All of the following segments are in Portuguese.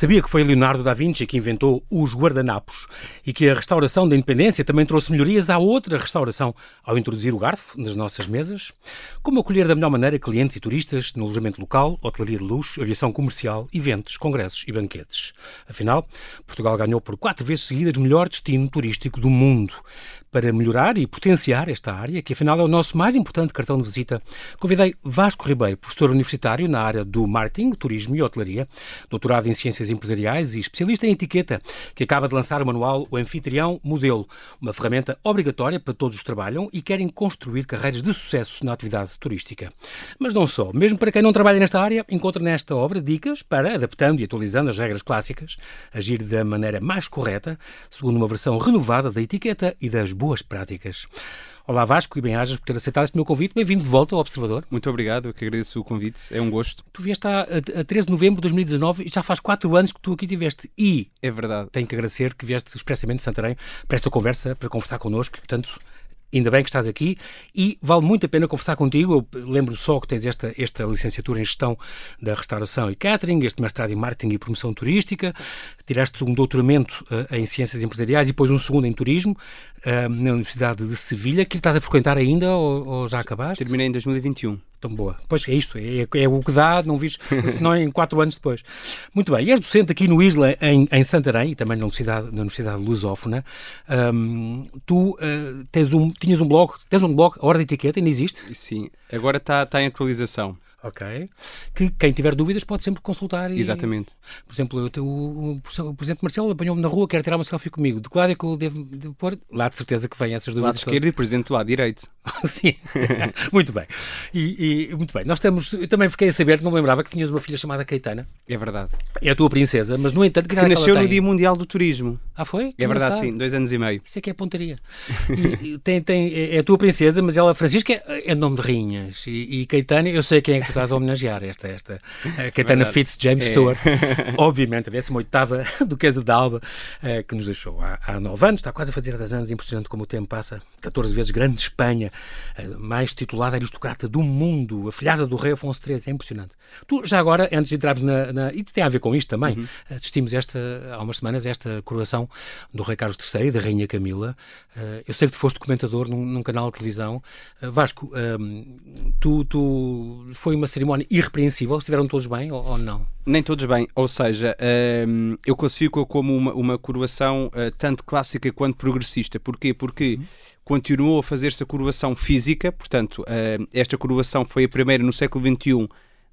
Sabia que foi Leonardo da Vinci que inventou os guardanapos e que a restauração da independência também trouxe melhorias à outra restauração ao introduzir o garfo nas nossas mesas? Como acolher da melhor maneira clientes e turistas no alojamento local, hotelaria de luxo, aviação comercial, eventos, congressos e banquetes? Afinal, Portugal ganhou por quatro vezes seguidas o melhor destino turístico do mundo para melhorar e potenciar esta área, que afinal é o nosso mais importante cartão de visita, convidei Vasco Ribeiro, professor universitário na área do marketing, turismo e hotelaria, doutorado em ciências empresariais e especialista em etiqueta, que acaba de lançar o manual O Anfitrião Modelo, uma ferramenta obrigatória para todos os que trabalham e querem construir carreiras de sucesso na atividade turística. Mas não só, mesmo para quem não trabalha nesta área, encontra nesta obra dicas para, adaptando e atualizando as regras clássicas, agir da maneira mais correta, segundo uma versão renovada da etiqueta e das boas práticas. Olá Vasco e bem-ajas por ter aceitado este meu convite. Bem-vindo de volta ao Observador. Muito obrigado, eu que agradeço o convite, é um gosto. Tu vieste a, a 13 de novembro de 2019 e já faz 4 anos que tu aqui estiveste. E é verdade. Tenho que agradecer que vieste expressamente de Santarém para esta conversa, para conversar connosco. Portanto, ainda bem que estás aqui e vale muito a pena conversar contigo. Eu lembro só que tens esta, esta licenciatura em Gestão da Restauração e Catering, este mestrado em Marketing e Promoção Turística, tiraste um doutoramento uh, em Ciências Empresariais e depois um segundo em Turismo uh, na Universidade de Sevilha, que estás a frequentar ainda ou, ou já acabaste? Terminei em 2021 tão boa. Pois é isto, é, é, o que dá, não vis, senão em quatro anos depois. Muito bem, e és docente aqui no Isla, em, em Santarém, e também na Universidade, na Universidade Lusófona. Um, tu uh, tens um, tinhas um blog, tens um blog, Hora de Etiqueta, ainda existe? Sim, agora está tá em atualização. Ok. Que quem tiver dúvidas pode sempre consultar. E, Exatamente. Por exemplo, eu, o, o, o, Presidente Marcelo apanhou-me na rua, quer tirar uma selfie comigo. De que lado é que eu devo, devo pôr? Lá de certeza que vem essas dúvidas. Lado esquerdo e Presidente do lado direito. Sim. muito bem. E, e, muito bem. Nós temos. Eu também fiquei a saber que não me lembrava que tinhas uma filha chamada Caetana. É verdade. É a tua princesa, mas no entanto, que, que nasceu no Dia Mundial do Turismo. Ah, foi? Que é verdade, sim. Dois anos e meio. Isso é que é pontaria. e, tem, tem, é a tua princesa, mas ela, Francisca, é, é nome de rainhas. E, e Caetana, eu sei quem é que tu estás a homenagear esta, esta a Caetana Fitzjames é. Stewart, obviamente a 18ª Duquesa de Alba, uh, que nos deixou há, há 9 anos, está quase a fazer 10 anos, impressionante como o tempo passa, 14 vezes grande de Espanha, uh, mais titulada aristocrata do mundo, afilhada do rei Afonso XIII, é impressionante. Tu, já agora, antes de entrarmos na, na e tem a ver com isto também, uhum. assistimos esta, há umas semanas esta coroação do rei Carlos III e da rainha Camila, eu sei que tu foste comentador num, num canal de televisão, Vasco, tu, tu, foi uma cerimónia irrepreensível? Estiveram todos bem ou, ou não? Nem todos bem, ou seja, um, eu classifico-a como uma, uma coroação uh, tanto clássica quanto progressista. Porquê? Porque uhum. continuou a fazer-se a coroação física, portanto, uh, esta coroação foi a primeira no século XXI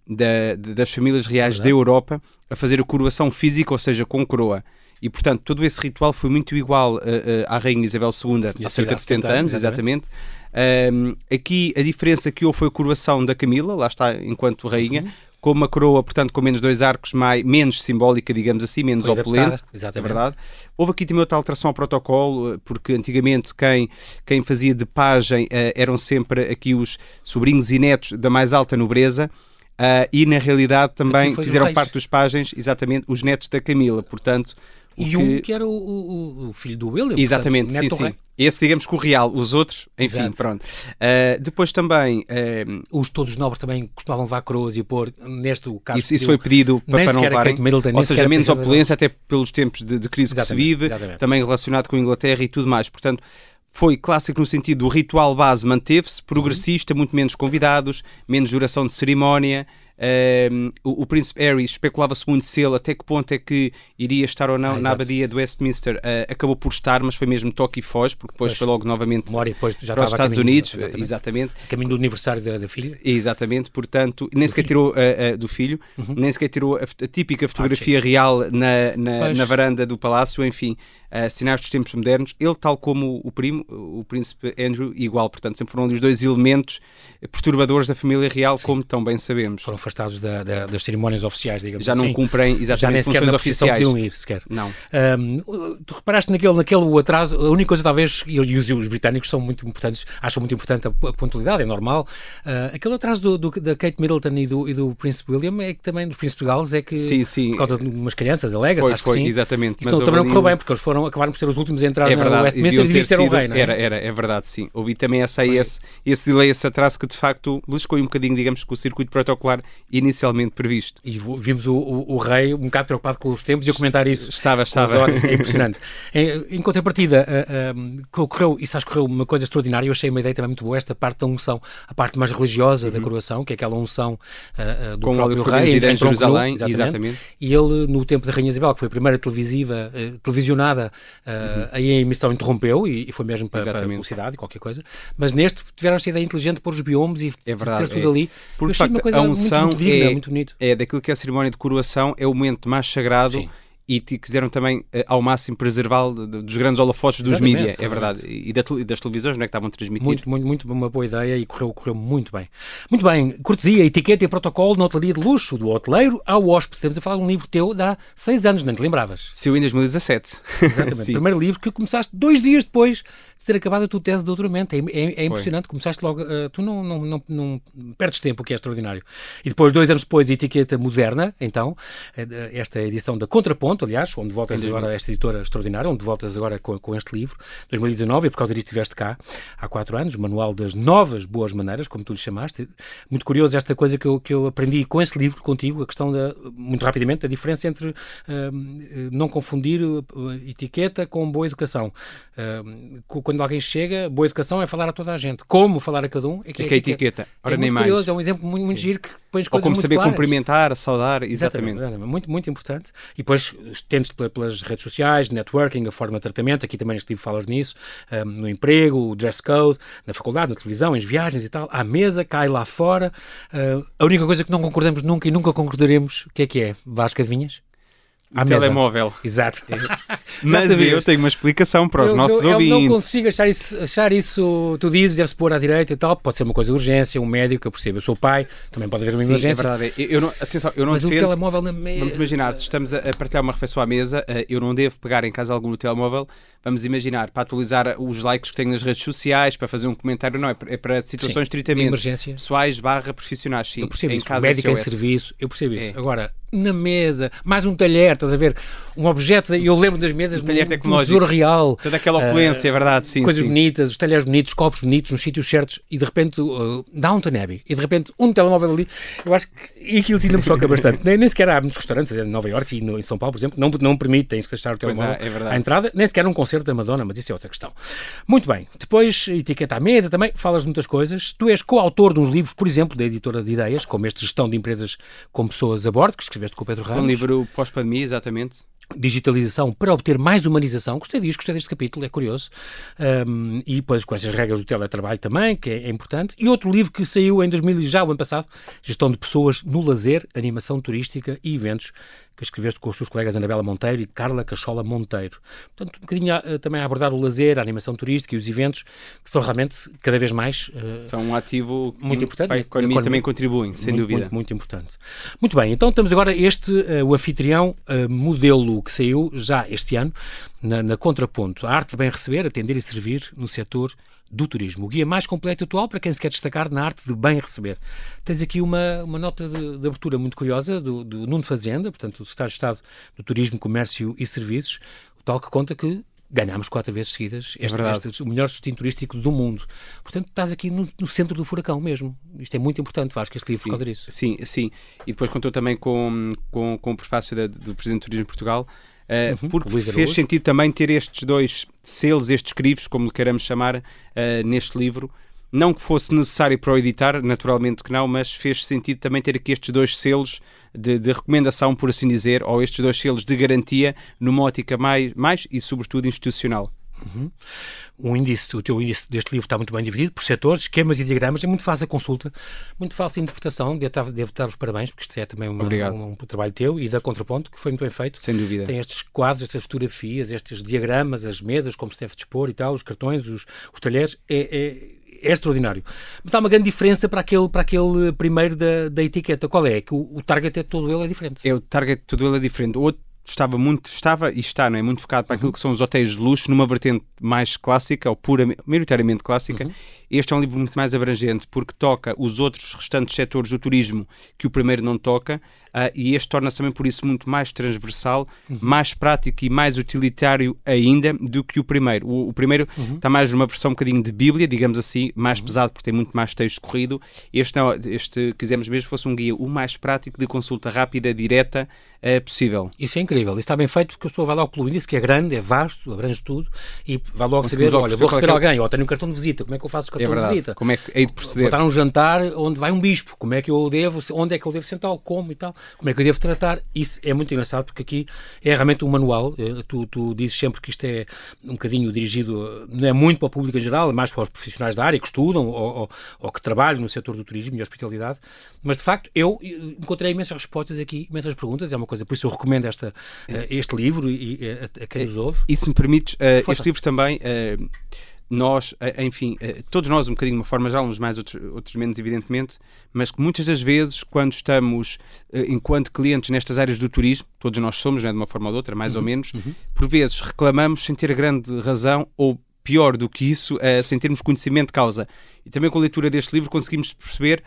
da, das famílias reais da Europa a fazer a coroação física, ou seja, com coroa. E, portanto, todo esse ritual foi muito igual uh, uh, à Rainha Isabel II há cerca de 70 anos, exatamente. Um, aqui a diferença que houve foi a coroação da Camila, lá está, enquanto rainha, uhum. com uma coroa, portanto, com menos dois arcos, mais, menos simbólica, digamos assim, menos foi opulente. É verdade. Houve aqui também outra alteração ao protocolo, porque antigamente quem, quem fazia de pajem uh, eram sempre aqui os sobrinhos e netos da mais alta nobreza. Uh, e na realidade também fizeram parte dos pajens, exatamente, os netos da Camila, portanto e que... um que era o, o, o, filho do William. Exatamente, portanto, sim, sim. Esse, digamos que o real, os outros, enfim, Exato. pronto. Uh, depois também. Uh, os todos os nobres também costumavam levar coroas e pôr, neste caso. Isso, isso foi pedido para, para não levarem. Middleton, ou seja, menos opulência, até pelos tempos de, de crise exatamente, que se vive, exatamente. também relacionado com a Inglaterra e tudo mais. Portanto, foi clássico no sentido do ritual base manteve-se, progressista, muito menos convidados, menos duração de cerimónia. Uh, o, o, príncipe Harry especulava-se muito se ele até que ponto é que iria estar ou não ah, na abadia de Westminster. Uh, acabou por estar, mas foi mesmo toque e foge, porque depois pois, foi logo novamente depois já para os Estados caminho, Unidos. Exatamente. exatamente. Caminho do aniversário da, da filha. Exatamente, portanto, nem do sequer filho. tirou uh, do filho, uhum. nem sequer tirou a, a típica fotografia ah, real na, na, na varanda do palácio, enfim uh, sinais dos tempos modernos. Ele, tal como o primo, o príncipe Andrew, igual. Portanto, sempre foram ali os dois elementos perturbadores da família real, Sim. como tão bem sabemos. Foram afastados da, da, das cerimónias oficiais, digamos Já assim. não cumprem exatamente Já nem sequer funções oficiais. podiam ir, sequer. Não. Um, tu reparaste naquele, naquele atraso, a única coisa talvez, e os, os britânicos são muito importantes, acham muito importante a, a pontualidade, é normal. Uh, aquele atraso do, do, da Kate Middleton e do, e do príncipe William é que também, dos príncipes Gales, é que sim, sim. por causa de umas crianças, alegas, foi, acho foi, que sim. exatamente. Isto mas também não correu bem, porque eles foram, acabaram por ser os últimos a entrar é verdade, na Westminster e devia ser o rei, não é? Era, era, é verdade, sim. Ouvi também essa, esse, esse delay, esse atraso que de facto beliscou um bocadinho, digamos, que o circuito protocolar inicialmente previsto. E vimos o, o, o, rei um bocado preocupado com os tempos e a comentar isso. Estava, estava. Olhos, é impressionante. em, em contrapartida, uh, uh, ocorreu, isso acho que ocorreu uma coisa extraordinária, eu achei uma ideia também muito boa, esta parte da unção, a parte mais religiosa uhum. da coroação, que é aquela unção uh, do Com próprio rei, em, em Jerusalém, exatamente. exatamente. E ele, no tempo da Rainha Isabel, que foi a primeira televisiva, televisionada, uhum. aí a emissão interrompeu e, e foi mesmo para, para a publicidade e qualquer coisa, mas neste tiveram esta ideia inteligente de pôr os biomes e é verdade, tudo é. ali. Porque, de facto, a unção muito, muito digna, é, muito bonito. é daquilo que é a cerimónia de coroação, é o momento mais sagrado Sim e quiseram também uh, ao máximo preservá-lo dos grandes holofotes dos mídias, é verdade, e, da, das televisões não é, que estavam a transmitir. Muito, muito, muito uma boa ideia e correu, correu muito bem. Muito bem, cortesia, etiqueta e protocolo na hotelaria de luxo, do hoteleiro ao hóspede. Estamos a falar de um livro teu de há seis anos, nem te lembravas? Saiu em 2017. Exatamente, primeiro livro que começaste dois dias depois de ter acabado a tua tese de doutoramento. É, é, é impressionante, começaste logo, uh, tu não, não, não, não, perdes tempo, o que é extraordinário. E depois, dois anos depois, a etiqueta moderna, então, eh, esta edição da Contraponto, aliás, onde voltas agora a esta editora extraordinária, onde voltas agora com, com este livro, 2019, e por causa disso estiveste cá há quatro anos, o Manual das Novas Boas Maneiras, como tu lhe chamaste. Muito curioso esta coisa que eu, que eu aprendi com esse livro contigo, a questão da, muito rapidamente, a diferença entre uh, não confundir uh, etiqueta com boa educação. Uh, quando alguém chega, boa educação é falar a toda a gente. Como falar a cada um é que é, é, que é etiqueta. etiqueta. Ora, é nem curioso, é um exemplo muito, muito giro que põe as coisas Ou como saber claras. cumprimentar, saudar, exatamente. exatamente. Muito, muito importante. E depois estendes pelas redes sociais, networking, a forma de tratamento, aqui também neste livro falas nisso, um, no emprego, o dress code, na faculdade, na televisão, em viagens e tal, à mesa, cai lá fora. Uh, a única coisa que não concordamos nunca e nunca concordaremos, o que é que é? Vasco, adivinhas? À telemóvel. Exato. Mas eu tenho uma explicação para os eu, nossos eu, ouvintes. Eu não consigo achar isso, achar isso, tu dizes, deve-se pôr à direita e tal, pode ser uma coisa de urgência, um médico, eu percebo, eu sou pai, também pode haver uma Sim, emergência. é verdade. Eu não, atenção, eu não Mas defendo, o telemóvel na mesa... Vamos imaginar, se estamos a partilhar uma refeição à mesa, eh, eu não devo pegar em casa algum no telemóvel vamos imaginar, para atualizar os likes que tenho nas redes sociais, para fazer um comentário, não, é para, é situações sim, estritamente emergência. pessoais barra profissionais, sim. Eu percebo em isso, casa médico em serviço, eu percebo isso. É. Agora, na mesa, mais um talher, estás a ver? Um objeto, eu lembro das mesas, um talher tecnológico, um real. Toda aquela opulência, uh, é verdade, sim. Coisas sim. bonitas, os talheres bonitos, copos bonitos, nos sítios certos, e de repente, uh, Downton Abbey, e de repente um telemóvel ali, eu acho que e aquilo ainda me choca bastante. nem, nem sequer há muitos restaurantes, em Nova Iorque e no, em São Paulo, por exemplo, não, não permitem deixar o telemóvel é, é à entrada, nem sequer um concerto da Madonna, mas isso é outra questão. Muito bem, depois etiqueta à mesa também, falas de muitas coisas. Tu és coautor de uns livros, por exemplo, da editora de ideias, como este Gestão de Empresas com Pessoas a Bordo, que escreveste com o Pedro Ramos. Um livro pós-pandemia, exatamente digitalização para obter mais humanização. Gostei disto, gostei deste capítulo, é curioso. Um, e depois com essas regras do teletrabalho também, que é, é, importante. E outro livro que saiu em 2000 já o ano passado, Gestão de Pessoas no Lazer, Animação Turística e Eventos, que escreveste com os teus colegas Anabela Monteiro e Carla Cachola Monteiro. Portanto, um bocadinho a, eh, também a abordar o lazer, a animação turística e os eventos, que são realmente cada vez mais... Uh, são um ativo muito importante. Para a economia, também contribuem, sem muito, dúvida. Muito, muito, importante. Muito bem, então temos agora este, uh, o anfitrião uh, modelo que saiu já este ano, na, na Contraponto. A arte de bem receber, atender e servir no setor do turismo. O guia mais completo atual para quem se quer destacar na arte de bem receber. Tens aqui uma, uma nota de, de abertura muito curiosa do, do Nuno Fazenda, portanto, do Secretário de Estado do Turismo, Comércio e Serviços, o tal que conta que ganhámos quatro vezes seguidas este, é este, o melhor destino turístico do mundo. Portanto, estás aqui no, no, centro do furacão mesmo. Isto é muito importante, Vasco, este livro, sim, por causa disso. Sim, sim. E depois contou também com, com, com o prefácio da, do Presidente do Turismo de Portugal, Uh, uhum, porque fez sentido também ter estes dois selos, estes crivos, como lhe queiramos chamar, uh, neste livro. Não que fosse necessário para o editar, naturalmente que não, mas fez sentido também ter aqui estes dois selos de, de recomendação, por assim dizer, ou estes dois selos de garantia numa ótica mais, mais e, sobretudo, institucional. Uhum. O índice, o teu índice deste livro está muito bem dividido por setores, esquemas e diagramas. É muito fácil a consulta, muito fácil a interpretação. Devo, devo dar os parabéns, porque isto é também uma, um, um, trabalho teu e da Contraponto, que foi muito bem feito. Sem dúvida. Tem estes quadros, estas fotografias, estes diagramas, as mesas, como se deve dispor e tal, os cartões, os, os talheres. É, é é extraordinário. Mas há uma grande diferença para aquele, para aquele primeiro da, da etiqueta. Qual é? Que o, o target é todo ele é diferente. É, o target todo ele é diferente. O outro estava muito, estava e está, não é? Muito focado para aquilo uhum. que são os hotéis de luxo, numa vertente mais clássica, ou pura, maioritariamente clássica, uhum. Este é um livro muito mais abrangente porque toca os outros restantes setores do turismo que o primeiro não toca. Uh, e este torna-se também por isso muito mais transversal, uhum. mais prático e mais utilitário ainda do que o primeiro. O, o primeiro uhum. está mais numa versão um bocadinho de Bíblia, digamos assim, mais uhum. pesado porque tem muito mais texto corrido. Este, não, este quisemos mesmo fosse um guia o mais prático de consulta rápida, direta, é possível. Isso é incrível. Isso está bem feito porque a pessoa vai logo pelo índice, que é grande, é vasto, abrange tudo, e vai logo saber, olha, vou receber é alguém, ou tenho um cartão de visita, como é que eu faço cartão é de visita? Como é que hei de proceder? Vou estar num jantar onde vai um bispo, como é que eu devo, onde é que eu devo sentar, como e tal, como é que eu devo tratar. Isso é muito engraçado porque aqui é realmente um manual. Eh, tu, tu dizes sempre que isto é um bocadinho dirigido, não é muito para o público em geral, é mais para os profissionais da área que estudam ou, ou, ou que trabalham no setor do turismo e hospitalidade, mas de facto eu eh, encontrei imensas respostas aqui, imensas perguntas, é uma coisa, por isso eu recomendo esta, este livro e, e a, a, quem nos ouve. E se me permites, uh, este livro também uh, nós, enfim, todos nós um bocadinho de uma forma já, uns mais, outros, outros menos, evidentemente, mas que muitas das vezes, quando estamos enquanto clientes nestas áreas do turismo, todos nós somos, né, de uma forma ou de outra, mais uhum, ou menos, uhum. por vezes reclamamos sem ter grande razão ou pior do que isso, sem termos conhecimento de causa. E também com a leitura deste livro conseguimos perceber,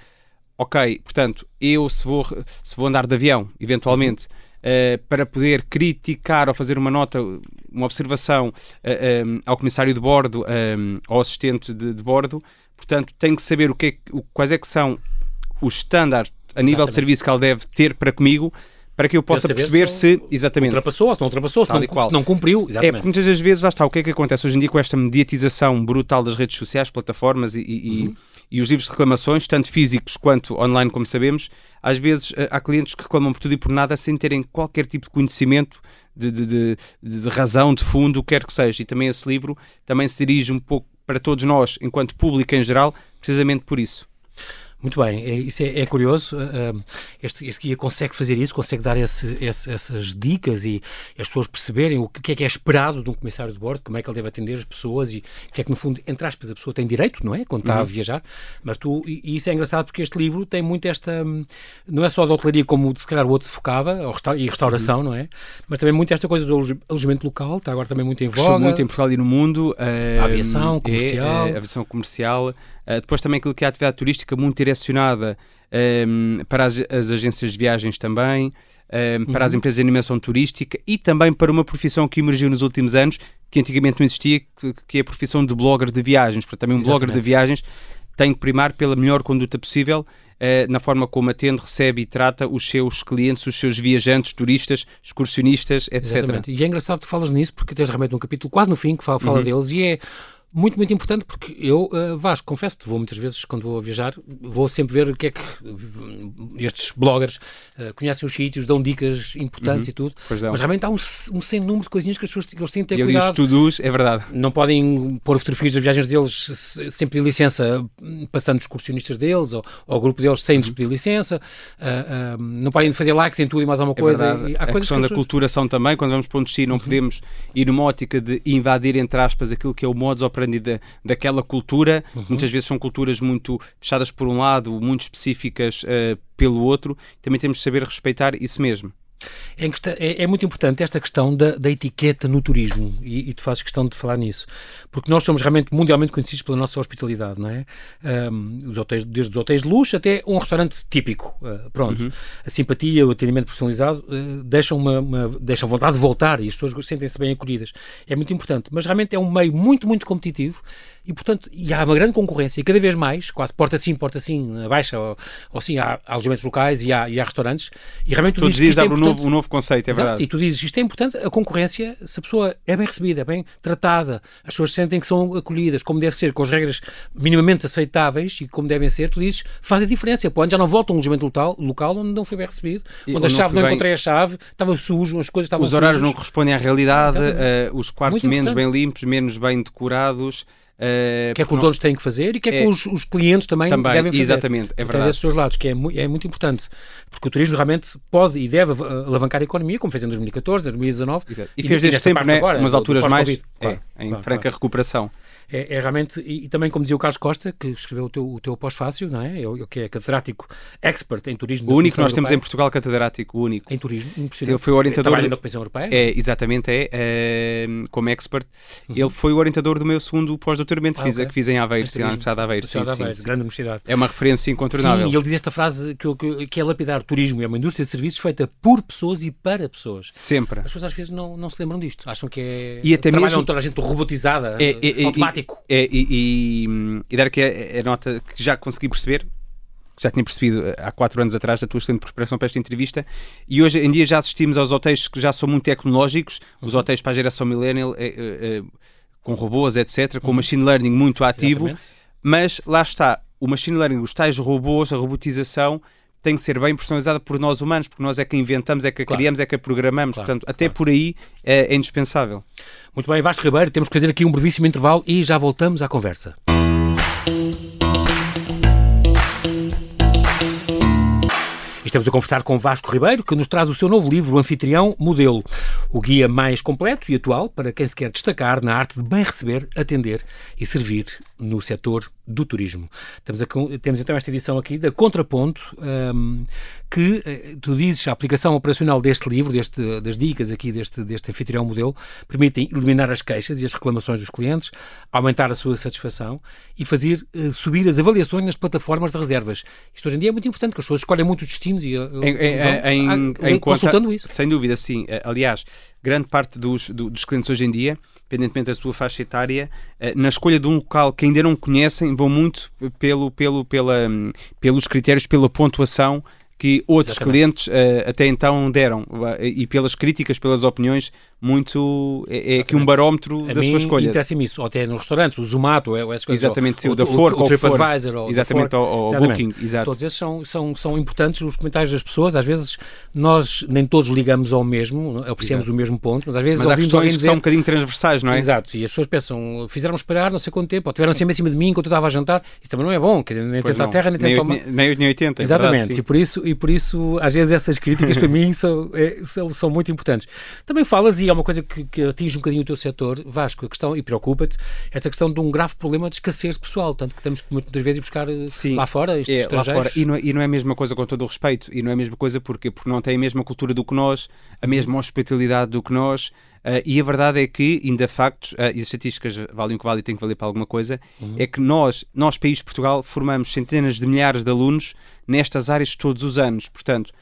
ok, portanto, eu se vou, se vou andar de avião, eventualmente, uhum uh, para poder criticar ou fazer uma nota, uma observação uh, eh, um, eh, ao comissário de bordo, um, ao assistente de, de, bordo. Portanto, tem que saber o que é, o, quais é que são os estándares a nível de serviço que ele deve ter para comigo para que eu possa perceber se, se, exatamente ultrapassou ou se não ultrapassou, se não, se não, cumpriu. Exatamente. É, porque muitas das vezes, lá está, o que é que acontece hoje em dia com esta mediatização brutal das redes sociais, plataformas e, e, uhum. E, os livros de reclamações, tanto físicos quanto online, como sabemos, às vezes eh, há clientes que reclamam por tudo e por nada sem terem qualquer tipo de conhecimento de, de, de, de razão, de fundo, o que quer que seja. E também esse livro também se dirige um pouco para todos nós, enquanto público em geral, precisamente por isso. Muito bem, é, isso é, é curioso. Uh, este, este, guia consegue fazer isso, consegue dar esse, esse, essas dicas e as pessoas perceberem o que é que é esperado de um comissário de bordo, como é que ele deve atender as pessoas e o que é que, no fundo, entre aspas, a pessoa tem direito, não é? Quando está uhum. a viajar. Mas tu, e, e, isso é engraçado porque este livro tem muito esta. Não é só da hotelaria como se calhar o outro se focava, e restauração, uhum. não é? Mas também muito esta coisa do alojamento local, está agora também muito em voga. muito em Portugal e no mundo. Uh, a aviação comercial. É, é, a aviação comercial depois também aquilo que é a atividade turística muito direcionada um, para as, as, agências de viagens também, um, ehm, para uhum. as empresas de animação turística e também para uma profissão que emergiu nos últimos anos, que antigamente não existia, que, que é a profissão de blogger de viagens. Portanto, também um Exatamente. blogger de viagens tem que primar pela melhor conduta possível uh, na forma como atende, recebe e trata os seus clientes, os seus viajantes, turistas, excursionistas, etc. Exatamente. E é engraçado que falas nisso, porque tens realmente um capítulo quase no fim que fala, fala uhum. deles e é muito, muito importante porque eu, uh, Vasco, confesso vou muitas vezes, quando vou viajar, vou sempre ver o que é que estes bloggers uh, conhecem os sítios, dão dicas importantes uhum. e tudo. Mas realmente há um, um sem número de coisinhas que as pessoas eles têm que ter e cuidado. E todos, é verdade. Não podem pôr fotografias das viagens deles sem pedir licença, passando os excursionistas deles ou, ou o grupo deles sem uhum. pedir licença. Uh, não podem fazer likes em tudo e mais alguma é coisa. E há a questão que da pessoas... culturação também, quando vamos para um destino, não uhum. podemos ir numa ótica de invadir, entre aspas, aquilo que é o modus operandi operandi da, daquela cultura. Uhum. Muitas vezes são culturas muito fechadas por um lado, muito específicas uh, pelo outro. Também temos de saber respeitar isso mesmo. É, é, é, muito importante esta questão da, da etiqueta no turismo e, e, tu fazes questão de falar nisso, porque nós somos realmente mundialmente conhecidos pela nossa hospitalidade, não é? Um, os hotéis, desde os hotéis de luxo até um restaurante típico, uh, pronto. Uhum. A simpatia, o atendimento personalizado uh, deixam, uma, uma, deixam vontade de voltar e as pessoas sentem-se bem acolhidas. É muito importante, mas realmente é um meio muito, muito competitivo e, portanto, e há uma grande concorrência e cada vez mais, quase porta sim, porta sim, baixa, ou, ou sim, há, alojamentos locais e há, e há restaurantes. E realmente tu, tu dizes que é um, novo, um novo conceito, é Exato, verdade. E tu dizes isto é importante, a concorrência, se a pessoa é bem recebida, é bem tratada, as pessoas sentem que são acolhidas, como deve ser, com as regras minimamente aceitáveis e como devem ser, tu dizes, faz a diferença. Pô, já não volta a um alojamento local, local onde não foi bem recebido, e, onde a chave não, não encontrei a chave, estava sujo, as coisas estavam Os horários não correspondem à realidade, uh, os quartos Muito menos importante. bem limpos, menos bem decorados. Uh, que é que os donos têm que fazer e que é, é que os, os, clientes também, também devem fazer. Exatamente, é verdade. esses dois lados, que é, mu é muito importante, porque o turismo realmente pode e deve alavancar a economia, como fez em 2014, 2019. Exato. E, e fez desde sempre, né, agora, umas alturas mais é, claro, em claro, franca claro. recuperação. É, é realmente, e, e, também como dizia o Carlos Costa, que escreveu o teu, o teu pós-fácil, não é? Eu, que é catedrático expert em turismo. O único que nós temos em Portugal catedrático, o único. Em turismo, impressionante. Ele foi o orientador... Trabalha na Comissão Europeia? É, exatamente, é, é como expert. Uhum. Ele foi o orientador do meu segundo pós-doutoramento, ah, okay. que fiz em Aveiro, na Universidade de Aveiro. Sim, Aveiro sim, grande universidade. É uma referência incontornável. Sim, ele diz esta frase que, que, que é lapidar. Turismo é uma indústria de serviços feita por pessoas e para pessoas. Sempre. As pessoas às vezes não, não se lembram disto. Acham que é... E até Trabalham mesmo... toda a gente robotizada, é, é, É, e, e, e, dar aqui a, a nota que já consegui perceber já tinha percebido eh, há quatro anos atrás da tua excelente preparação para esta entrevista e hoje em dia já assistimos aos hotéis que já são muito tecnológicos, os uhum. hotéis para a geração millennial, é, é, é, com robôs, etc., com uhum. machine learning muito ativo, Exatamente. mas lá está, o machine learning, os tais robôs, a robotização tem que ser bem personalizada por nós humanos, porque nós é que inventamos, é que claro. criamos, é que a programamos. Claro, Portanto, até claro. por aí é, é indispensável. Muito bem, Vasco Ribeiro, temos que fazer aqui um brevíssimo intervalo e já voltamos à conversa. Estamos a conversar com Vasco Ribeiro, que nos traz o seu novo livro, O Anfitrião Modelo, o guia mais completo e atual para quem se quer destacar na arte de bem receber, atender e servir no setor do turismo. Temos, a, temos então esta edição aqui da Contraponto, um, que eh, tu dizes a aplicação operacional deste livro, deste, das dicas aqui deste, deste anfitrião modelo, permitem eliminar as queixas e as reclamações dos clientes, aumentar a sua satisfação e fazer uh, subir as avaliações nas plataformas de reservas. Isto hoje em dia é muito importante, porque as pessoas escolhem muito os destinos e uh, em, em, vão, em, consultando isso. Sem dúvida, sim. Aliás, grande parte dos, dos clientes hoje em dia, independentemente da sua faixa etária, na escolha de um local que ainda não conhecem, vão muito pelo, pelo, pela, pelos critérios, pela pontuação que outros Exatamente. clientes uh, até então deram uh, e pelas críticas, pelas opiniões muito é, é aqui um barómetro a da sua escolha. interessa-me isso, ou até nos restaurantes, o Zomato, é, essas coisas, exatamente, o, o, da Fork, o, o TripAdvisor, ou exatamente, o Booking, exato. Todos esses são, são, são importantes os comentários das pessoas, às vezes nós nem todos ligamos ao mesmo, apreciamos exato. o mesmo ponto, mas às vezes mas há questões que são um bocadinho transversais, não é? Exato, e as pessoas pensam, fizeram esperar não sei quanto tempo, ou tiveram sempre em cima de mim enquanto eu estava a jantar, isso também não é bom, quer dizer, nem tenta a terra, nem tenta... Nem, nem 8 nem 80, Exatamente, verdade, e, por isso, e por isso às vezes essas críticas para mim são, é, são, são muito importantes. Também falas, e é uma coisa que, que atinge um bocadinho o teu setor, Vasco, a questão, e preocupa-te, esta questão de um grave problema de escassez pessoal, tanto que temos que muitas vezes ir buscar eh, Sim, lá fora, estes é, estrangeiros. Lá fora. E, não é, e não é a mesma coisa, com todo o respeito, e não é a mesma coisa porque, porque não tem a mesma cultura do que nós, a mesma hospitalidade do que nós, Uh, e a verdade é que, ainda factos, uh, e as estatísticas valem o que vale e têm que valer para alguma coisa, uhum. é que nós, nós, país de Portugal, formamos centenas de milhares de alunos nestas áreas todos os anos. Portanto,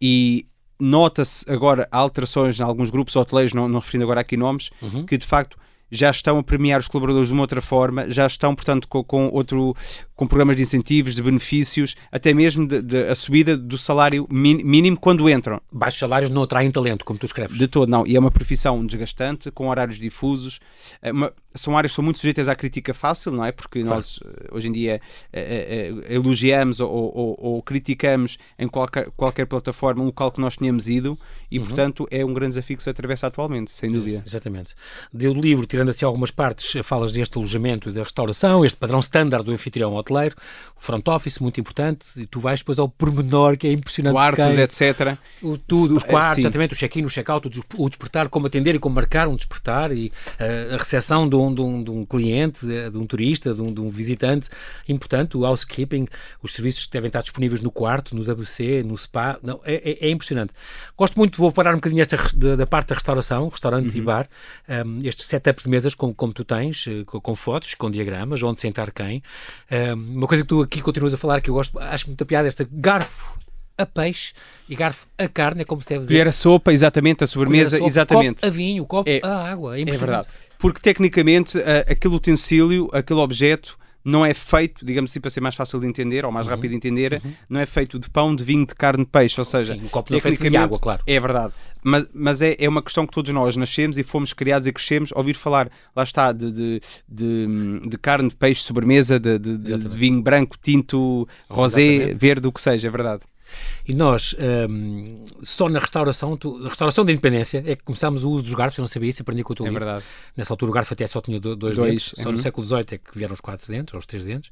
e nota-se agora alterações em alguns grupos hoteleiros, não, não referindo agora aqui nomes, uhum. que de facto já estão a premiar os colaboradores de uma outra forma, já estão, portanto, com, com outro, com programas de incentivos, de benefícios, até mesmo de, de, a subida do salário mínimo quando entram. Baixos salários não atraem talento, como tu escreves. De todo, não. E é uma profissão desgastante, com horários difusos. É uma, são áreas que são muito sujeitas à crítica fácil, não é? Porque claro. nós, eh, hoje em dia, é, é, elogiamos ou, ou, ou, criticamos em qualquer, qualquer plataforma um local que nós tenhamos ido e, uhum. portanto, é um grande desafio que se atravessa atualmente, sem dúvida. Exatamente. Deu livro, tirando assim algumas partes, falas deste alojamento e da restauração, este padrão standard do anfitrião hoteleiro, o front office, muito importante, e tu vais depois ao pormenor, que é impressionante. Quartos, quem, etc. O, tudo, os quartos, exatamente, o check-in, o check-out, o despertar, como atender e como marcar um despertar, e uh, a recepção de um, de, um, de um, cliente, eh, de um turista, de um, de um, visitante, importante, o housekeeping, os serviços devem estar disponíveis no quarto, no WC, no spa, não, é, é, é impressionante. Gosto muito, vou parar um bocadinho esta, da, da parte da restauração, restaurantes uhum. e bar, um, ehm, estes setups mesas como, como tu tens, eh, com, com, fotos, com diagramas, onde sentar quem. Ehm, uma coisa que tu aqui continuas a falar que eu gosto, acho muita piada, esta garfo a peixe e garfo a carne, é como se deve dizer. Colher a sopa, exatamente, a sobremesa, sopa, exatamente. Copo a vinho, copo é, a água. É, é verdade. Porque tecnicamente aquele utensílio, aquele objeto não é feito, digamos assim, para ser mais fácil de entender ou mais uhum. rápido de entender, uhum. não é feito de pão, de vinho, de carne, de peixe, ou seja, Sim, o copo não é feito de água, claro. É verdade, mas, mas é, é uma questão que todos nós nascemos e fomos criados e crescemos ouvir falar, lá está, de, de, de, de carne, de peixe, sobremesa, de, de, de vinho branco, tinto, rosé, Exatamente. verde, o que seja, é verdade. E nós, um, só na restauração, tu, na restauração da independência, é que começámos o uso dos garfos, eu não sabia isso, aprendi com o teu é livro. verdade. Nessa altura o garfo até só tinha dois, dois dentes, só no século XVIII é que vieram os quatro dentes, ou os três dentes.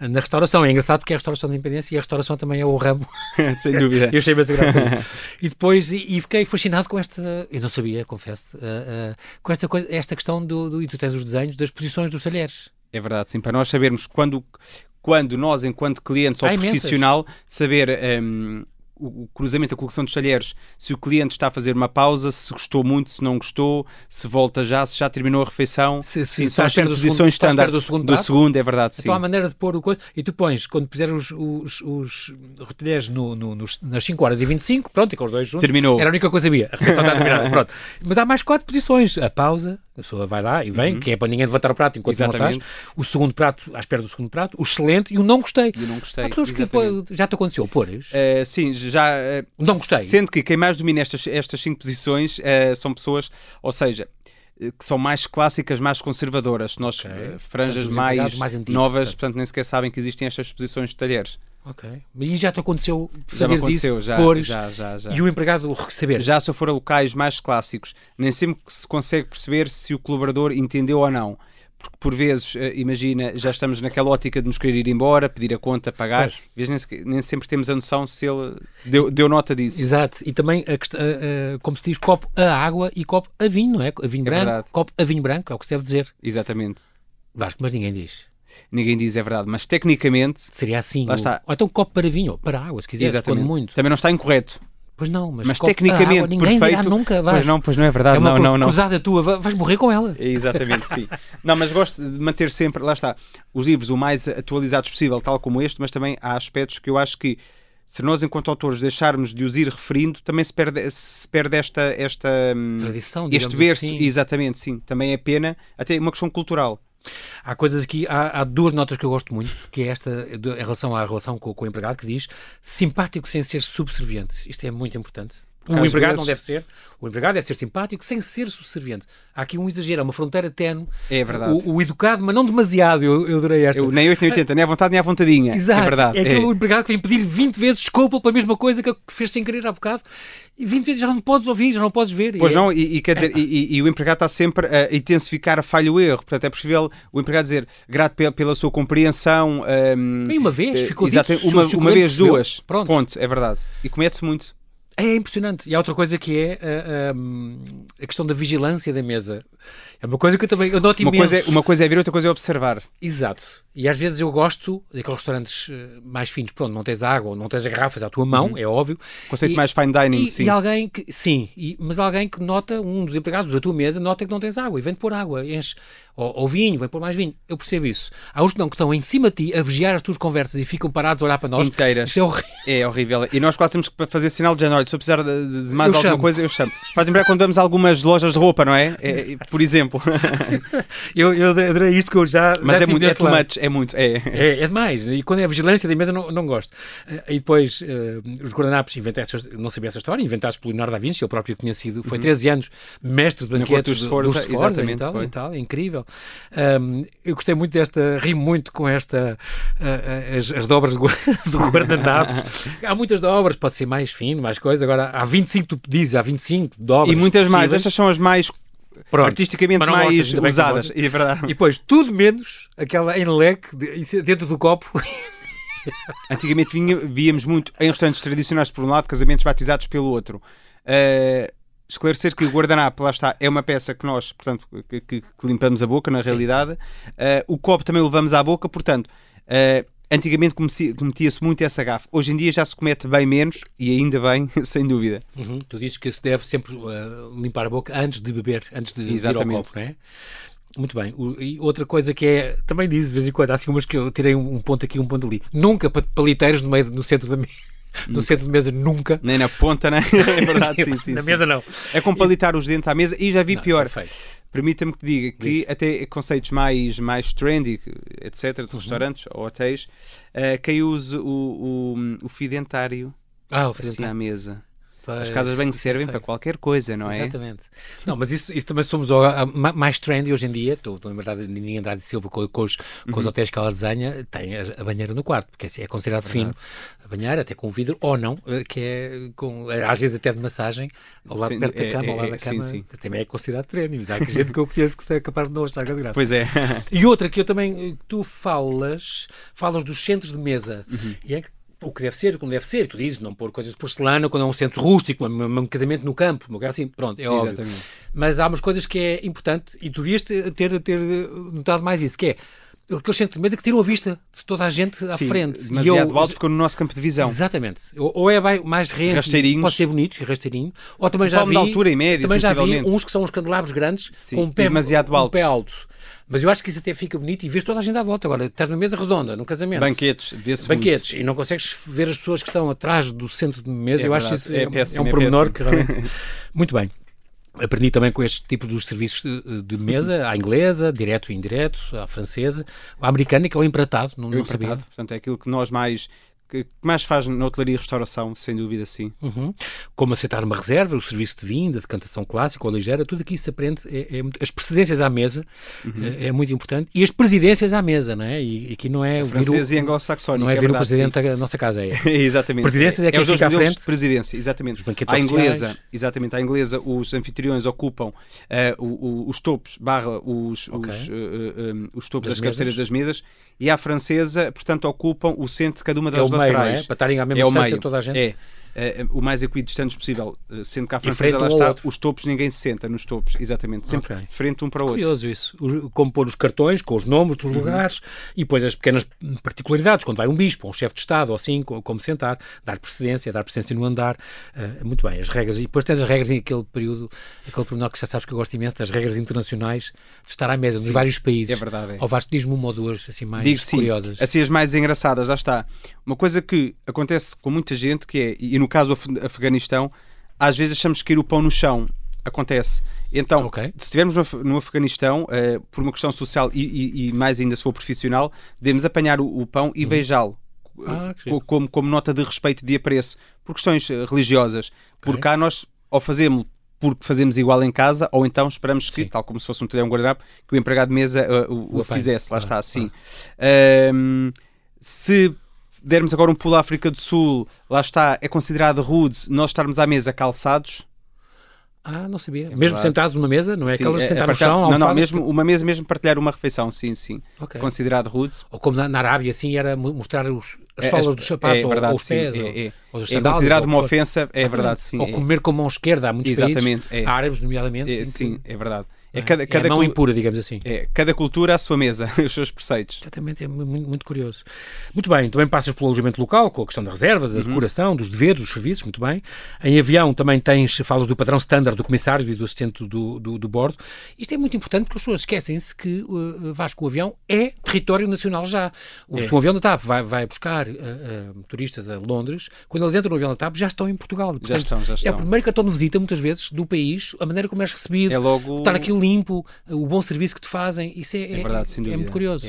Na restauração é engraçado porque é a restauração da independência e a restauração também é o ramo. Sem dúvida. eu achei bem graça. e depois, e, e, fiquei fascinado com esta, eu não sabia, confesso, uh, uh, com esta coisa, esta questão do, do, e tu tens os desenhos das posições dos talheres. É verdade, sim. Para nós sabermos quando, quando nós, enquanto clientes ou Há imensas. profissional, saber hum, o, o cruzamento, a colocação dos talheres, se o cliente está a fazer uma pausa, se gostou muito, se não gostou, se volta já, se já terminou a refeição. Se- se sim, são as posições segundo- está à espera standard do segundo do segundo, é verdade, sim. Então há maneira de pôr o coisa. E tu pões, quando puser os, os, os retalheres no, no- nos- nas 5 horas e 25, pronto, e com os dois juntos. Terminou. Era a única coisa que sabia. A refeição está terminada. Pronto. Mas há mais quatro posições. A pausa, a pessoa vai lá e vem, que é para ninguém levantar o prato enquanto não Uhum. Exatamente. estás. O segundo prato, à espera do segundo prato. O excelente e o não gostei. E não gostei. Há pessoas que exatamente. pô, já te aconteceu pôres. Uh, sim, já. uh, Não gostei. Sendo que quem mais domina estas, estas cinco posições uh, são pessoas, ou seja, que são mais clássicas, mais conservadoras. Nós, Ok. uh, franjas Portanto, mais, mais antigos, novas, portanto. portanto. nem sequer sabem que existem estas posições de talheres. Ok. E já te aconteceu Já fazeres aconteceu, isso, já, pôres, já, já, já. e o empregado saber. Já se eu for a locais mais clássicos, nem sempre se consegue perceber se o colaborador entendeu ou não. Porque por vezes, eh, imagina, já estamos naquela ótica de nos querer ir embora, pedir a conta, pagar, às vezes nem, nem sempre temos a noção se ele deu, deu nota disso. Exato, e também, a a- a- como se diz, copo a água e copo a vinho, não é? A vinho É branco, verdade. copo a vinho branco, é o que se deve dizer. Exatamente. Vasco, mas ninguém diz. Ninguém diz é verdade, mas tecnicamente, Seria assim. Lá está. ou então copo para vinho, ou para água, se quiseres, quando muito. também não está incorreto. Pois não, mas, Mas tecnicamente, água, ninguém dirá perfeito. nunca, vais. Pois não, pois não é verdade. é uma não, não, não. cruzada tua, va- vais morrer com ela. Exatamente, sim. Não, mas gosto de manter sempre, lá está, os livros o mais atualizados possível, tal como este, mas também há aspectos que eu acho que se nós, enquanto autores, deixarmos de os ir referindo, também se perde, se perde esta, esta hum, Tradição, este verso. assim. Exatamente, sim. Também é pena, até uma questão cultural. Há coisas aqui, há, há duas notas que eu gosto muito, que é esta em relação à relação com, com o empregado, que diz simpático sem ser subserviente. Isto é muito importante. O às empregado vezes- não deve ser. O empregado deve ser simpático sem ser subserviente. Há aqui um exagero, há uma fronteira tenue. É verdade. O, o educado, mas não demasiado, eu, eu adorei esta. Eu, nem 8 nem 80, nem à vontade nem à vontadinha. Exato. É verdade. É aquele é. empregado que vem pedir 20 vezes desculpa pela mesma coisa que fez sem querer há bocado. E 20 vezes já não podes ouvir, já não podes ver. Pois E é- não, e, e quer dizer, e, e- e o empregado está sempre a intensificar a falha ou erro. Portanto, é possível o empregado dizer grato pela, pela sua compreensão. hum, E uma vez, eh, ficou exato, dito, o- uma, o uma vez, percebeu, duas. pronto. Ponto, é verdade. E comete-se muito. É impressionante. E há outra coisa que é ah, ah, a questão da vigilância da mesa. É uma coisa que eu também eu noto Uma imenso. coisa, é, uma coisa é ver, outra coisa é observar. Exato. E às vezes eu gosto daqueles restaurantes eh, mais finos. Pronto, não tens água, ou não tens garrafas à tua mão, é óbvio. Conceito E- mais fine dining, E, sim. e alguém que, sim, e- mas alguém que nota, um dos empregados da tua mesa, nota que não tens água e vem-te pôr água, enche, ou, ou vinho, vem pôr mais vinho. Eu percebo isso. Há uns que não, que estão em cima de ti a vigiar as tuas conversas e ficam parados a olhar para nós. Inteiras. Isso é horrível. É horrível. E nós quase temos que fazer sinal de género. Olha, se eu precisar de, de- mais Eu alguma chamo. coisa, eu chamo. Faz lembrar quando vamos a algumas lojas de roupa, não é? É, por exemplo. Eu, eu adorei isto porque eu já. Mas já é muito, é too much, é muito. É. É, é demais. E quando é vigilância da mesa, não, não gosto. Eh, E depois, eh, os guardanapos, inventei essa, não sabia essa história, inventados pelo Leonardo da Vinci, ele próprio tinha sido, foi 13 anos mestre de Uhum. Banquetes dos do- Sforza, dos Sforza e exatamente, tal, foi. e tal, é incrível. Ahm, eu gostei muito desta, ri muito com esta, ah, as, as dobras do do guardanapos. há muitas dobras, pode ser mais fino, mais coisa. Agora, há 25, tu dizes, há 25 dobras. E muitas mais. possíveis. Estas são as mais Pronto. artisticamente mais gostas, usadas. É verdade. E depois, tudo menos aquela em leque de- dentro do copo. Antigamente vinha- víamos muito em restaurantes tradicionais por um lado, casamentos batizados pelo outro. Uh, esclarecer que o guardanapo, lá está, é uma peça que nós, portanto, que, que- que limpamos a boca, na Sim. realidade. Uh, o copo também o levamos à boca, portanto, uh, antigamente cometia-se muito essa gafe. Hoje em dia já se comete bem menos, e ainda bem, sem dúvida. Uhum. Tu dizes que se deve sempre uh, limpar a boca antes de beber, antes de ir ao Exatamente. copo, não é? Muito bem. O- e outra coisa que é, também diz de vez em quando, há assim umas que eu tirei um, um ponto aqui, um ponto ali. Nunca pa- paliteiros no meio, no centro da mesa. No centro de mesa, nunca. Nem na ponta, né? É verdade, sim, sim. Na sim. mesa não. É como palitar os dentes à mesa e já vi Não, pior. é feio. Permita-me que diga que Diz. até conceitos mais, mais trendy, etc., Uhum. de restaurantes ou hotéis, eh, quem use o, o, o fio dentário Ah, o assim à mesa. Pois, As casas bem servem para qualquer coisa, não é? Exatamente. Não, mas isso, isso também somos mais trendy hoje em dia. Estou estou a lembrar de Nini Andrade Silva com, com os, com Uhum. os hotéis que ela desenha, tem a, banheira no quarto, porque assim, é considerado fino. A banheira, até com vidro, ou não, eh, que é com, eh, às vezes até de massagem, ao lado Sim, perto da é- cama, ao é- lado é- da sim, cama, sim. que também é considerado trendy. Mas há gente que eu conheço que é capaz de não achar grande graça. Pois é. E outra que eu também, eh, tu falas, falas dos centros de mesa. Uhum. E é que o que deve ser, como deve ser. Tu dizes, não pôr coisas de porcelana quando é um centro rústico, um, um casamento no campo, um lugar assim, pronto, é óbvio. Exatamente. Mas há umas coisas que é importante e tu devias ter, ter, notado mais isso, que é aqueles centros de mesa que tiram a vista de toda a gente à Sim, frente. demasiado eu, alto ficou no nosso campo de visão. Exatamente. Ou, ou é mais rente, pode ser bonito e rasteirinho, ou também já vi, altura e média, também já vi uns que são uns candelabros grandes Sim, com um pé, demasiado um altos. pé alto. Mas eu acho que isso até fica bonito e vês toda a gente à volta. Agora, estás numa mesa redonda, num casamento. Banquetes, vê-se Banquetes. E não consegues ver as pessoas que estão atrás do centro de mesa. É eu acho verdade. isso É é, péssimo, é um é pormenor péssimo. que realmente... Muito bem. Aprendi também com estes tipos dos serviços de, de mesa, à inglesa, direto e indireto, à francesa, à americana, que é o empratado, não, muito. não sabia. Empratado. Portanto, é aquilo que nós mais que mais faz na hotelaria e restauração, sem dúvida, sim. Uhum. Como aceitar uma reserva, o serviço de vinho, da decantação clássica ou ligeira, tudo aqui se aprende. É, é as precedências à mesa Uhum. é, é muito importante e as presidências à mesa, não é? E, e aqui não é o, Francês e anglo-saxónico. não é é vir o verdade, presidente da nossa casa, é. sim. exatamente. Presidências é quem os dois fica à frente. de presidência, exatamente. Os banquetes à inglesa, exatamente, à inglesa, os anfitriões ocupam eh, o- o- os topos barra os, Ok. os, eh, um, os topos Das das cabeceiras das mesas e à francesa, portanto, ocupam o centro de cada uma É das o meio, não é? Para estarem à mesma É distância meio. toda a gente. É. eh, o mais equidistantes possível, eh, sendo que à francesa um lá ao está, os topos ninguém se senta nos topos, exatamente, sempre Ok. frente um para o outro. Curioso isso. Como pôr os cartões com os nomes Uhum. dos lugares e depois as pequenas particularidades, quando vai um bispo, um chefe de Estado ou assim, co- como sentar, dar precedência, dar precedência no andar. eh, muito bem, as regras. E depois tens as regras em aquele período, aquele pormenor que já sabes que eu gosto imenso, das regras internacionais de estar à mesa nos vários países. é verdade, é. Ou Vasco, diz-me uma ou duas assim mais Digo sim, curiosas. assim as mais engraçadas, já está. Uma coisa que acontece com muita gente, que é, e no caso do Af- Afeganistão, às vezes achamos que cair o pão no chão. Acontece. Então, Ok. se estivermos no, Af- no Afeganistão, eh, por uma questão social e, e- e mais ainda se for profissional, devemos apanhar o, o pão e beijá-lo. Uhum. Ah, que Co- giro. como, como nota de respeito e de apreço, por questões eh, religiosas. Por cá nós, ou fazemos porque fazemos igual em casa, ou então esperamos que, Sim. tal como se fosse um talhão guardanapo, que o empregado de mesa eh, o, O o fizesse. Lá Ah, está, assim. Ahm, se dermos agora um pulo à África do Sul, lá está, é considerado rude nós estarmos à mesa calçados. Ah, não sabia. Mesmo verdade. sentados numa mesa, não é? Sim, Aquelas é- é sentar no partilhar- chão, Não, não, mesmo, uma mesa mesmo partilhar uma refeição, sim, sim. Ok. Considerado rude. Ou como na, na Arábia, assim, era mo- mostrar os, as É, solas as- dos sapatos, é ou- verdade, ou os sim, pés, é- ou, é. É considerado uma ofensa, é verdade, sim. Ou é- comer com a mão esquerda, há muitos Exatamente, países, é. árabes, nomeadamente. é- sim, é verdade. É cada, É cada, a mão impura, digamos assim. é, cada cultura à sua mesa, os seus preceitos. Exatamente, é mu- muito, muito curioso. Muito bem, também passas pelo alojamento local, com a questão da reserva, Uhum. da decoração, dos deveres, dos serviços, muito bem. Em avião também tens, falas do padrão standard do comissário e do assistente do, do, do bordo. Isto é muito importante porque as pessoas esquecem-se que uh, Vasco o avião é território nacional já. O, É. Se um avião da TAP vai, vai buscar uh, uh, turistas a Londres, quando eles entram no avião da TAP já estão em Portugal. Portanto, estão, já É o estão. primeiro cartão de visita, muitas vezes, do país, a maneira como és recebido, É logo. estar aqui limpo, o bom serviço que te fazem. Isso é, É verdade, é dúvida. muito curioso.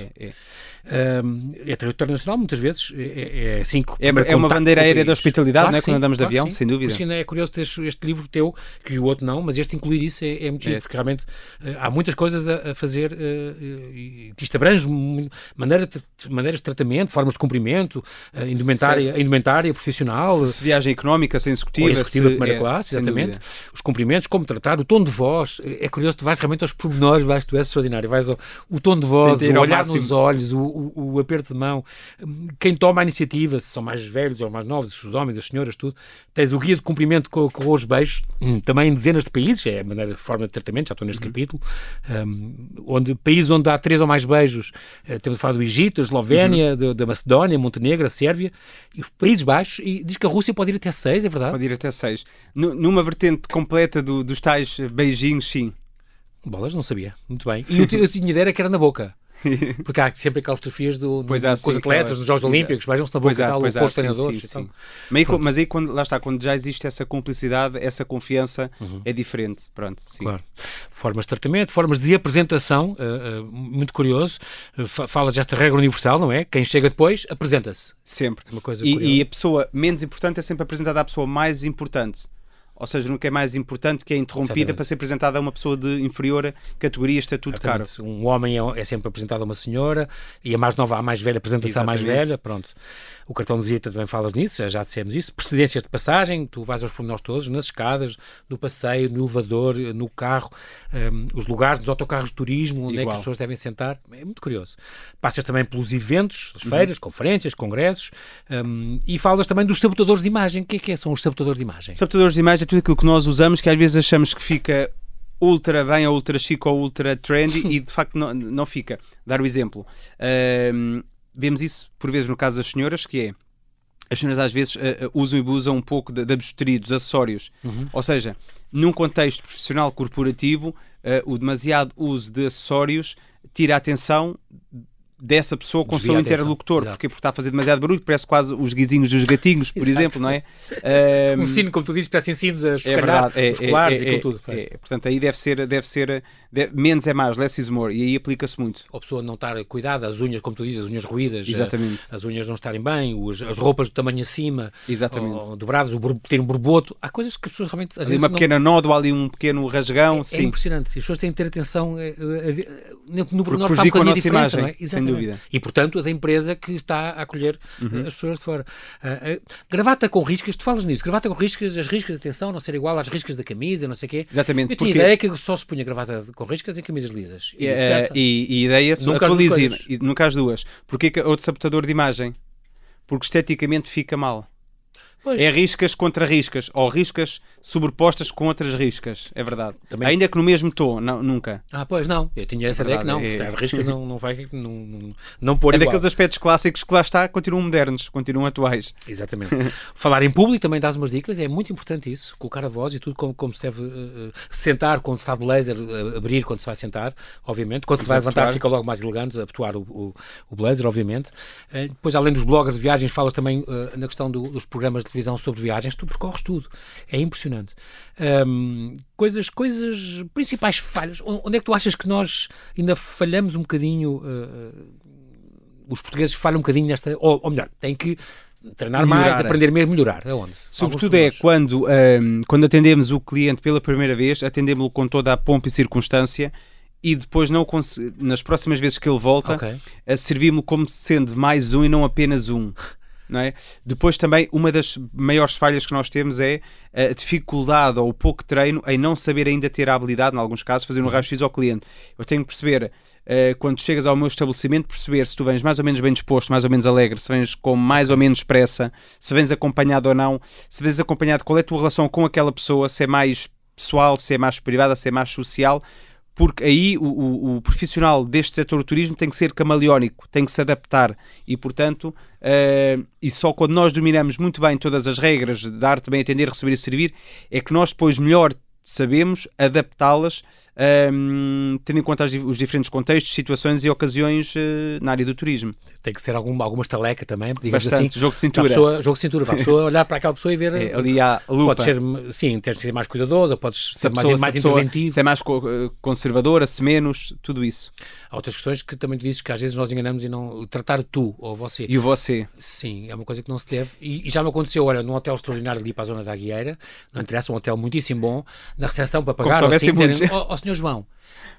É, é. Um, é território nacional, muitas vezes, é, é assim que o É, é uma contacto bandeira aérea da hospitalidade, Claro não é? Quando andamos de claro avião, sem dúvida. Por é curioso ter este livro teu, que o outro não, mas este incluir isso é, é muito giro, É. porque realmente eh, há muitas coisas a, a fazer, e que isto abrange maneira de, maneiras de tratamento, formas de cumprimento, eh, indumentária, indumentária profissional, Se, se viagem económica, sem executiva. ou executiva se- primeira é, classe, exatamente. Os cumprimentos, como tratar, o tom de voz. É curioso, tu vais realmente aos pormenores, vais, tu és extraordinário. Vais ao, o tom de voz, o olhar máximo. nos olhos, o, o, o aperto de mão. Quem toma a iniciativa, se são mais velhos ou mais novos, os homens, as senhoras, tudo. Tens o guia de cumprimento com, com os beijos, hum, também em dezenas de países, é a maneira, forma de tratamento, já estou Uhum. neste capítulo. Hum, onde, países onde há três ou mais beijos, eh, temos a falar do Egito, a Eslovénia, Uhum. da- da Macedónia, Montenegro, a Sérvia, e os Países Baixos, e diz que a Rússia pode ir até seis, é verdade? Pode ir até 6. Numa vertente completa do- dos tais beijinhos, sim. Bolas, não sabia. Muito bem. E eu, eu tinha ideia que era na boca. Porque há sempre aquelas do, Pois do- há, com os sim, atletas aquelas- nos Jogos. Olímpicos, beijam-se na boca tal, com os sim, treinadores. sim, e tal. sim. Mas aí, mas aí quando, lá está, quando já existe essa cumplicidade, essa confiança, é diferente. Pronto, sim. Claro. Formas de tratamento, formas de apresentação, uh, uh, muito curioso. Uh, fa- Falas desta regra universal, não é? Quem chega depois, apresenta-se. Sempre. Uma coisa E, e a pessoa menos importante é sempre apresentada à pessoa mais importante. Ou seja, nunca é mais importante que é interrompida Exatamente. para ser apresentada a uma pessoa de inferior categoria, estatuto. Exatamente. Um homem é, é sempre apresentado a uma senhora e a mais nova, a mais velha, apresenta-se à mais velha. Pronto. O cartão de visita também falas nisso, já, já dissemos isso. Precedências de passagem, tu vais aos pormenores todos, nas escadas, no passeio, no elevador, no carro, hum, os lugares dos autocarros de turismo, onde é que Igual. as pessoas devem sentar. É muito curioso. Passas também pelos eventos, Uhum. as feiras, conferências, congressos hum, e falas também dos sabotadores de imagem. O que é que é? são os sabotadores de imagem? Sabotadores de imagem é tudo aquilo que nós usamos que às vezes achamos que fica ultra bem, ou ultra chique, ou ultra trendy, e de facto não, não fica. Dar o exemplo. Um, vemos isso, por vezes, no caso das senhoras, que é as senhoras às vezes uh, usam e abusam um pouco da bijuteria, dos acessórios. Uhum. Ou seja, num contexto profissional corporativo, uh, o demasiado uso de acessórios tira a atenção dessa pessoa com o seu interlocutor, porque, porque está a fazer demasiado barulho, parece quase os guizinhos dos gatinhos, por exemplo, não é? Um, o sino, como tu dizes, parece sinos a chocalhar é, é, os colares é, e com tudo. É, portanto, aí deve ser, deve ser deve, menos é mais, less is more, e aí aplica-se muito. A pessoa não estar cuidada, as unhas, como tu dizes, as unhas ruídas, Exatamente. as unhas não estarem bem, os, as roupas do tamanho acima, Exatamente. Ou, dobradas, o, ter um borboto, há coisas que as pessoas realmente... Às ali uma não... pequena nódoa, ali um pequeno rasgão, é, sim. É impressionante, as pessoas têm que ter atenção é, é, no, no pormenor está um bocadinho a diferença, imagem, não é? Dúvida. E, portanto, portanto, da empresa que está a acolher uhum. Eh, as pessoas de fora. Uh, uh, gravata com riscas, tu falas nisso, gravata com riscas, as riscas de atenção não ser igual às riscas da camisa, não sei o quê. Exatamente. Eu tinha porque... ideia que só se punha gravata com riscas em camisas lisas. E, uh, e, e ideia nunca atualize, nunca as duas. Porque é outro sabotador de imagem? Porque esteticamente fica mal. Pois. É riscas contra riscas, ou riscas sobrepostas com outras riscas, é verdade. Também Ainda se... que no mesmo tom, não, nunca. Ah, pois não, eu tinha essa é ideia que não, é... riscas não, não vai não, não, não pôr É igual. daqueles aspectos clássicos que lá está, continuam modernos, continuam atuais. Exatamente. Falar em público também dás umas dicas, é muito importante isso, colocar a voz e tudo como, como se deve uh, sentar quando se está de blazer, uh, abrir quando se vai sentar, obviamente. Quando se vai levantar fica logo mais elegante, abotoar o, o, o blazer, obviamente. Uh, depois, além dos bloggers de viagens, falas também na questão do, dos programas de televisão sobre viagens, tu percorres tudo. É impressionante. Um, coisas, coisas principais falhas. Onde é que tu achas que nós ainda falhamos um bocadinho? Uh, os portugueses falham um bocadinho nesta. Ou, ou melhor, têm que treinar melhorar. mais, aprender mesmo, melhorar. Aonde? Sobretudo é quando, um, quando atendemos o cliente pela primeira vez, atendemos-lo com toda a pompa e circunstância e depois não nas próximas vezes que ele volta, okay. servimos-lo como sendo mais um e não apenas um. Não é? Depois também, uma das maiores falhas que nós temos é a dificuldade ou o pouco treino em não saber ainda ter a habilidade, em alguns casos, fazer um uhum. raio-x ao cliente. Eu tenho que perceber, uh, quando chegas ao meu estabelecimento, perceber se tu vens mais ou menos bem disposto, mais ou menos alegre, se vens com mais ou menos pressa, se vens acompanhado ou não, se vens acompanhado, qual é a tua relação com aquela pessoa, se é mais pessoal, se é mais privada, se é mais social, porque aí o, o, o, profissional deste setor do turismo tem que ser camaleónico, tem que se adaptar. E, portanto, uh, e só quando nós dominamos muito bem todas as regras de arte, bem atender, receber e servir, é que nós depois melhor sabemos adaptá-las um, tendo em conta os diferentes contextos, situações e ocasiões uh, na área do turismo. Tem que ser alguma, alguma estaleca também, digamos Bastante, assim. jogo de cintura. Pessoa, jogo de cintura, para a pessoa olhar para aquela pessoa e ver. É, ali há lupa. Pode ser, sim, tens de ser mais cuidadosa, podes ser pessoa, mais, mais interventivo. Ser mais conservadora, se menos, tudo isso. Há outras questões que também tu dizes que às vezes nós enganamos e não. Tratar tu ou você. E o você. Sim, é uma coisa que não se deve. E, e já me aconteceu, olha, num hotel extraordinário ali para a zona da Aguieira, não interessa, um hotel muitíssimo bom, na recepção para pagar, ou assim, dizerem, oh, oh, senhor João,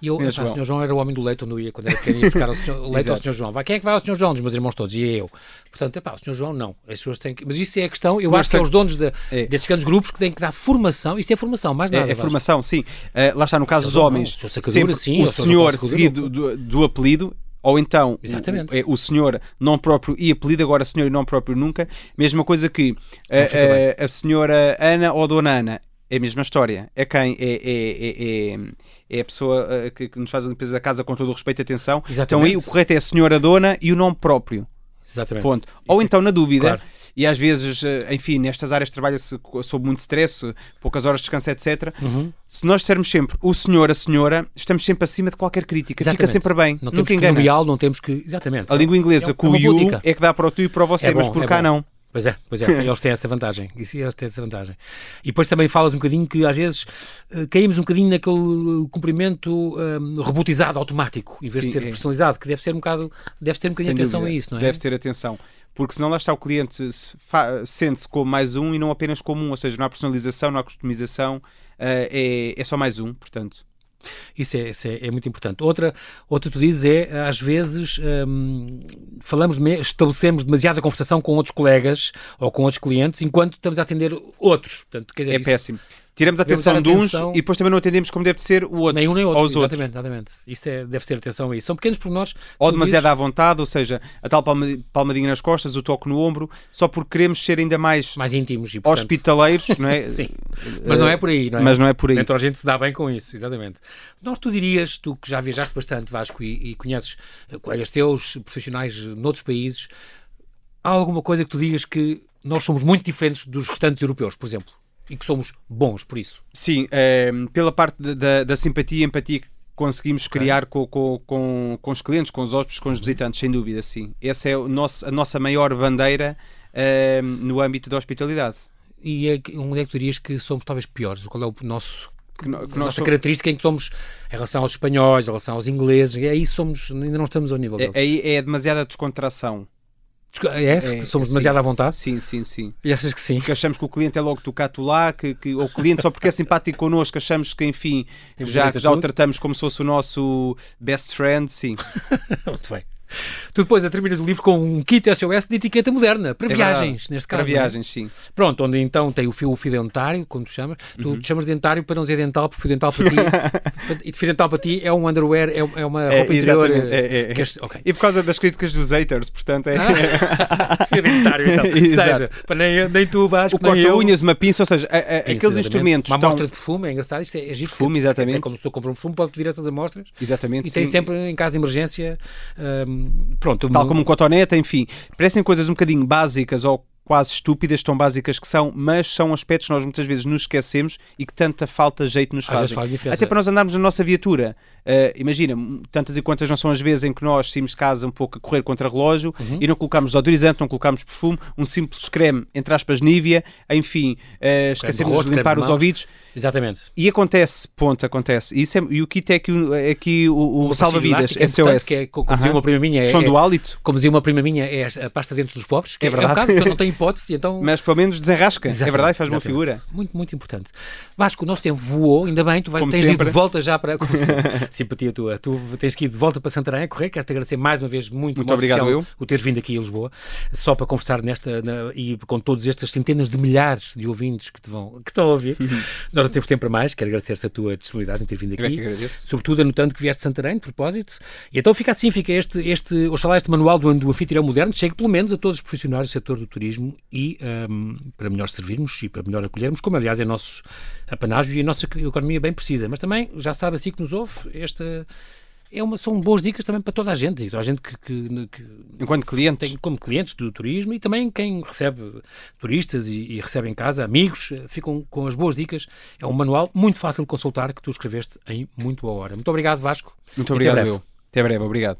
e eu, o Senhor João era o homem do leite onde eu ia quando era pequeno, ia buscar o, senhor, o leite ao Senhor João. Vai, quem é que vai ao Senhor João? Dos meus irmãos todos, e eu. Portanto, epá, o Senhor João não. As pessoas têm que... Mas isso é a questão, eu acho que é os donos de, é. destes grandes grupos que têm que dar formação. Isto é formação, mais nada. É, é formação, sim. Uh, lá está, no caso dos homens, não, sim, o senhor seguido do, do apelido ou então. O, o, senhor não próprio e apelido, agora senhor e não próprio nunca. Mesma coisa que a, a, a, senhora Ana ou Dona Ana, é a mesma história. É quem é, é, é, é é a pessoa uh, que, nos faz a limpeza da casa com todo o respeito e atenção. Exatamente. Então aí o correto é a senhora dona e o nome próprio. Exatamente. Ponto. Ou então, na dúvida, claro. e às vezes, eh, enfim, nestas áreas trabalha-se sob muito stress, poucas horas de descanso, etc. Uhum. Se nós dissermos sempre o senhor, a senhora, estamos sempre acima de qualquer crítica. Exatamente. Fica sempre bem. Não Nunca temos engana. que não temos que. Exatamente. A língua inglesa, é, com o you, é que dá para o tu e para o você, é bom, mas por é cá bom. não. Pois é, pois é, eles têm essa vantagem. Isso, eles têm essa vantagem. E depois também falas um bocadinho que às vezes uh, caímos um bocadinho naquele cumprimento um, robotizado, automático, em vez Sim, de ser é. personalizado, que deve ser um bocado, deve ter um bocadinho atenção dúvida. a isso, não é? Deve ter atenção. Porque senão lá está o cliente sente-se como mais um e não apenas como um, ou seja, não há personalização, não há customização, uh, é, é só mais um, portanto. Isso é, isso é, é, muito importante. Outra, outra tu dizes é, às vezes, hum, falamos, estabelecemos demasiada conversação com outros colegas ou com outros clientes enquanto estamos a atender outros. Portanto, quer dizer, é isso... péssimo. Tiramos a atenção de uns e depois também não atendemos como deve ser o outro. Nem um nem outro, aos exatamente, outros. exatamente. Isto é, deve ter atenção a isso. São pequenos pormenores. Ou demasiado dizes, à vontade, ou seja, a tal palma- palmadinha nas costas, o toque no ombro, só porque queremos ser ainda mais, mais íntimos e, portanto, hospitaleiros, não é? Sim. Mas não é por aí, não é? Mas não é por aí. Toda a gente se dá bem com isso, exatamente. Nós, tu dirias, tu que já viajaste bastante, Vasco, e, e conheces eh, colegas teus, profissionais eh, noutros países, há alguma coisa que tu digas que nós somos muito diferentes dos restantes europeus, por exemplo, e que somos bons por isso? Sim, eh, pela parte da- da, simpatia e empatia que conseguimos criar com, com, com, com os clientes, com os hóspedes, com os visitantes, sem dúvida, sim. Essa é o nosso, a nossa maior bandeira eh, no âmbito da hospitalidade. E é, onde é que tu dirias que somos talvez piores? Qual é o nosso Que no- que nossa característica em que somos em relação aos espanhóis, em relação aos ingleses, aí somos, ainda não estamos ao nível é, deles. aí é demasiada descontração. É, é, somos sim, demasiado à vontade? Sim, sim, sim. E achas que sim? que achamos que o cliente é logo tu lá, que, que, ou o cliente só porque é simpático connosco, achamos que, enfim, Temos já, já o tratamos como se fosse o nosso best friend, sim. Muito bem. Tu depois terminas o livro com um kit SOS de etiqueta moderna, para É viagens, neste caso. Para é? viagens, sim. Pronto, onde então tem o fio, o fio dentário, como tu chamas. Tu Uhum. te chamas de dentário para não dizer dental, porque fio dental para ti. e fio dental para ti é um underwear, é, é uma É, roupa interior. é, é, é. que és- ok. E por causa das críticas dos haters, portanto, é. fio dentário, então. Seja, para nem, nem tu vais, o eu. corta-unhas, uma pinça, ou seja, a- a- aqueles Exatamente. instrumentos. Uma estão- amostra de perfume, é engraçado. Isto é, é giro, Perfume, exatamente. Até como a pessoa compra um perfume, pode pedir essas amostras. Exatamente, E tem sim. sempre, em caso de emergência, hum, pronto. Tal como um cotonete, enfim. Parecem coisas um bocadinho básicas ou quase estúpidas, tão básicas que são, mas são aspectos que nós muitas vezes nos esquecemos e que tanta falta jeito nos fazem. faz. Até para nós andarmos na nossa viatura. Uh, imagina, tantas e quantas não são as vezes em que nós saímos de casa um pouco a correr contra relógio Uhum. e não colocamos desodorizante, não colocamos perfume, um simples creme, entre aspas, Nivea, enfim, uh, esquecemos rosto, de limpar de os mãos. ouvidos. Exatamente. E acontece, ponto, acontece. E, isso é- e o kit é aqui, o- é aqui o, o salva-vidas, é SOS. Que é, como dizia uma prima minha, é, Som é- do hálito, como dizia uma prima minha, é a pasta de dentes dos pobres. Que É é, verdade. um bocado, porque eu não tenho hipótese, então... mas pelo menos desenrasca. é Exatamente, verdade, faz uma figura. Muito, muito importante. Vasco, o nosso tempo voou, ainda bem, tu vais, Como tens sempre. de volta já para. como Simpatia tua. Tu tens que ir de volta para Santarém a correr. Quero-te agradecer mais uma vez muito, Muito obrigado, eu. o teres vindo aqui a Lisboa, só para conversar nesta na- e com todas estas centenas de milhares de ouvintes que, te vão, que estão a ouvir. Nós não temos tempo para mais. Quero agradecer-te a tua disponibilidade em ter vindo é aqui. agradeço. Sobretudo anotando que vieste de Santarém, de propósito. E então fica assim, fica este, este oxalá este manual do, do anfitrião moderno, chegue pelo menos a todos os profissionais do setor do turismo e hum, para melhor servirmos e para melhor acolhermos, como aliás é nosso apanágio e a nossa economia bem precisa. Mas também, já sabe assim que nos ouve, esta é uma, são boas dicas também para toda a gente, e toda a gente que, que- que Enquanto clientes, tem como clientes do turismo e também quem recebe turistas e, e recebe em casa, amigos, eh, ficam com as boas dicas. É um manual muito fácil de consultar que tu escreveste em muito boa hora. Muito obrigado, Vasco. muito até obrigado, breve. eu. Até breve, obrigado.